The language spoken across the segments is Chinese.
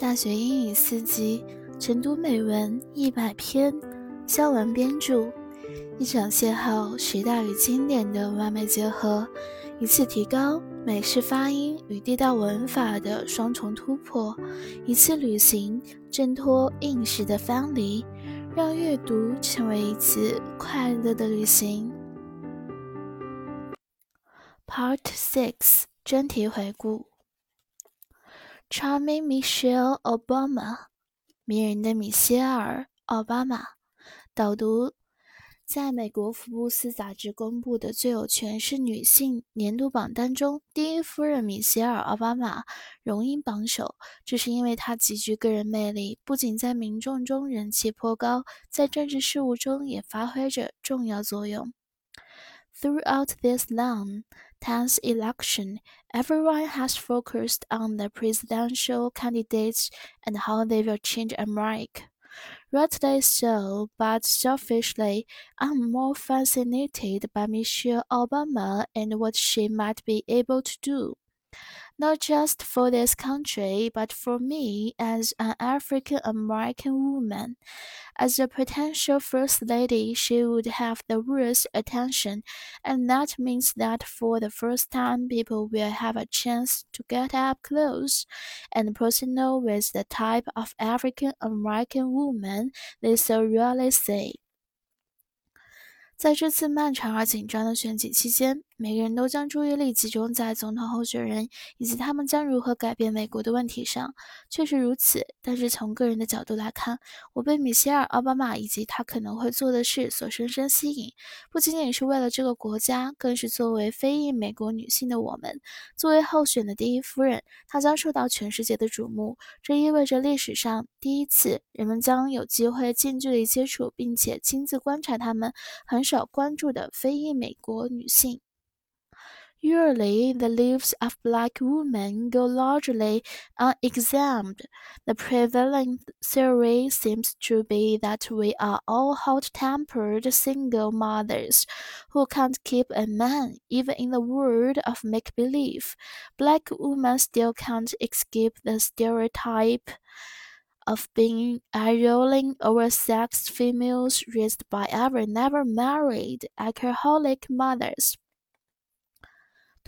大学英语四级，晨读美文一百篇，肖文编著。一场邂逅，时代与经典的完美结合；一次提高，美式发音与地道文法的双重突破；一次旅行，挣脱应试的藩篱，让阅读成为一次快乐的旅行。Part Six 专题回顾。Charming Michelle Obama，迷人的米歇尔·奥巴马。导读：在美国福布斯杂志公布的最有权势女性年度榜单中，第一夫人米歇尔·奥巴马荣膺榜首。这是因为她极具个人魅力，不仅在民众中人气颇高，在政治事务中也发挥着重要作用。Throughout this long tense election, everyone has focused on the presidential candidates and how they will change America. Rightly so, but selfishly, I'm more fascinated by Michelle Obama and what she might be able to do not just for this country, but for me as an African American woman. As a potential First Lady, she would have the world's attention, and that means that for the first time, people will have a chance to get up close and personal with the type of African American woman they so rarely see. 在这次漫长而紧张的选举期间， 每个人都将注意力集中在总统候选人以及他们将如何改变美国的问题上。确实如此，但是从个人的角度来看，我被米歇尔·奥巴马以及他可能会做的事所深深吸引，不仅仅是为了这个国家，更是作为非裔美国女性的我们。作为候选的第一夫人，她将受到全世界的瞩目。这意味着历史上第一次，人们将有机会近距离接触并且亲自观察他们很少关注的非裔美国女性。Usually, the lives of black women go largely unexamined. The prevailing theory seems to be that we are all hot tempered single mothers who can't keep a man, even in the world of make believe. Black women still can't escape the stereotype of being rolling oversexed females raised by ever never married alcoholic mothers.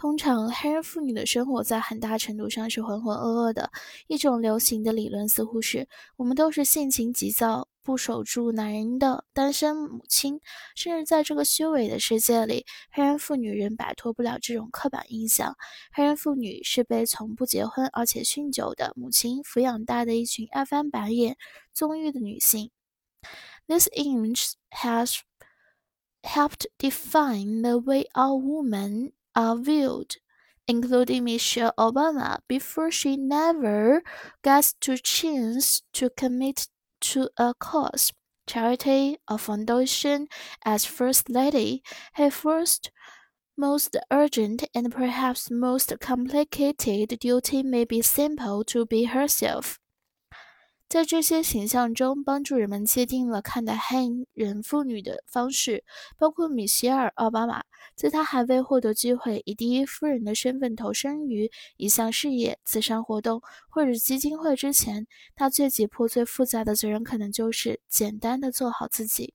通常，黑人妇女的生活在很大程度上是浑浑噩噩的。一种流行的理论似乎是：我们都是性情急躁、不守住男人的单身母亲。甚至在这个虚伪的世界里，黑人妇女仍摆脱不了这种刻板印象：黑人妇女是被从不结婚而且酗酒的母亲抚养大的一群爱翻白眼、纵欲的女性。This image has helped define the way a woman are viewed, including Michelle Obama, before she never gets to chance to commit to a cause, charity, or foundation as First Lady. Her first, most urgent, and perhaps most complicated duty may be simple to be herself. 在这些形象中，帮助人们界定了看待黑人妇女的方式，包括米歇尔·奥巴马。在她还未获得机会以第一夫人的身份投身于一项事业、慈善活动或者基金会之前，她最急迫、最复杂的责任可能就是简单的做好自己。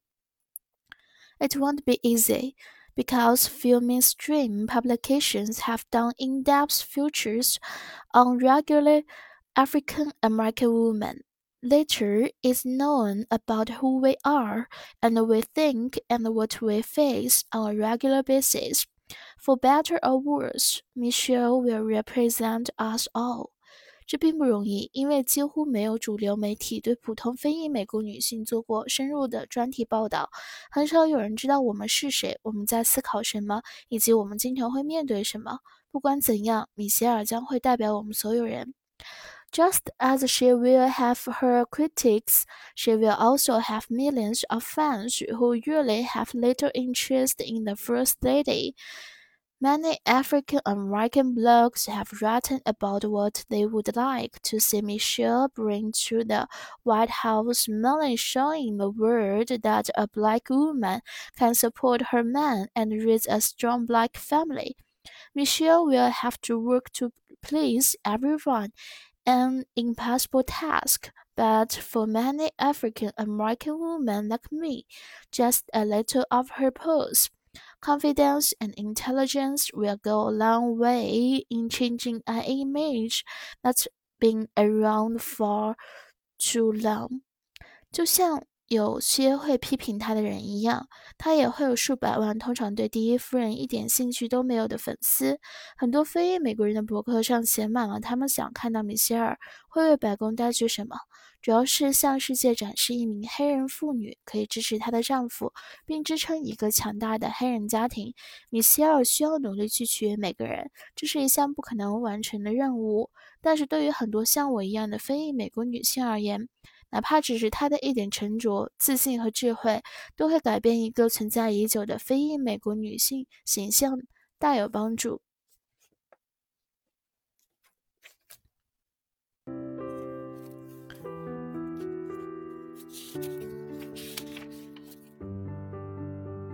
It won't be easy because few mainstream publications have done in-depth features on regular African American women. Literature is known about who we are and we think and what we face on a regular basis. For better or worse, Michelle will represent us all. 这并不容易，因为几乎没有主流媒体对普通非裔美国女性做过深入的专题报道，很少有人知道我们是谁，我们在思考什么，以及我们经常会面对什么。不管怎样，米歇尔将会代表我们所有人。 Just as she will have her critics, she will also have millions of fans who usually have little interest in the First Lady. Many African American blogs have written about what they would like to see Michelle bring to the White House, mainly showing the world that a black woman can support her man and raise a strong black family. Michelle will have to work to please everyone an impossible task, but for many African American women like me, just a little of her pose, confidence, and intelligence will go a long way in changing an image that's been around for too long. 就像有些会批评他的人一样，他也会有数百万，通常对第一夫人一点兴趣都没有的粉丝。很多非裔美国人的博客上写满了他们想看到米歇尔会为白宫带去什么，主要是向世界展示一名黑人妇女可以支持她的丈夫，并支撑一个强大的黑人家庭。米歇尔需要努力去取悦每个人，这是一项不可能完成的任务。但是对于很多像我一样的非裔美国女性而言，哪怕只是他的一点沉着、自信和智慧，都会改变一个存在已久的非裔美国女性形象，大有帮助。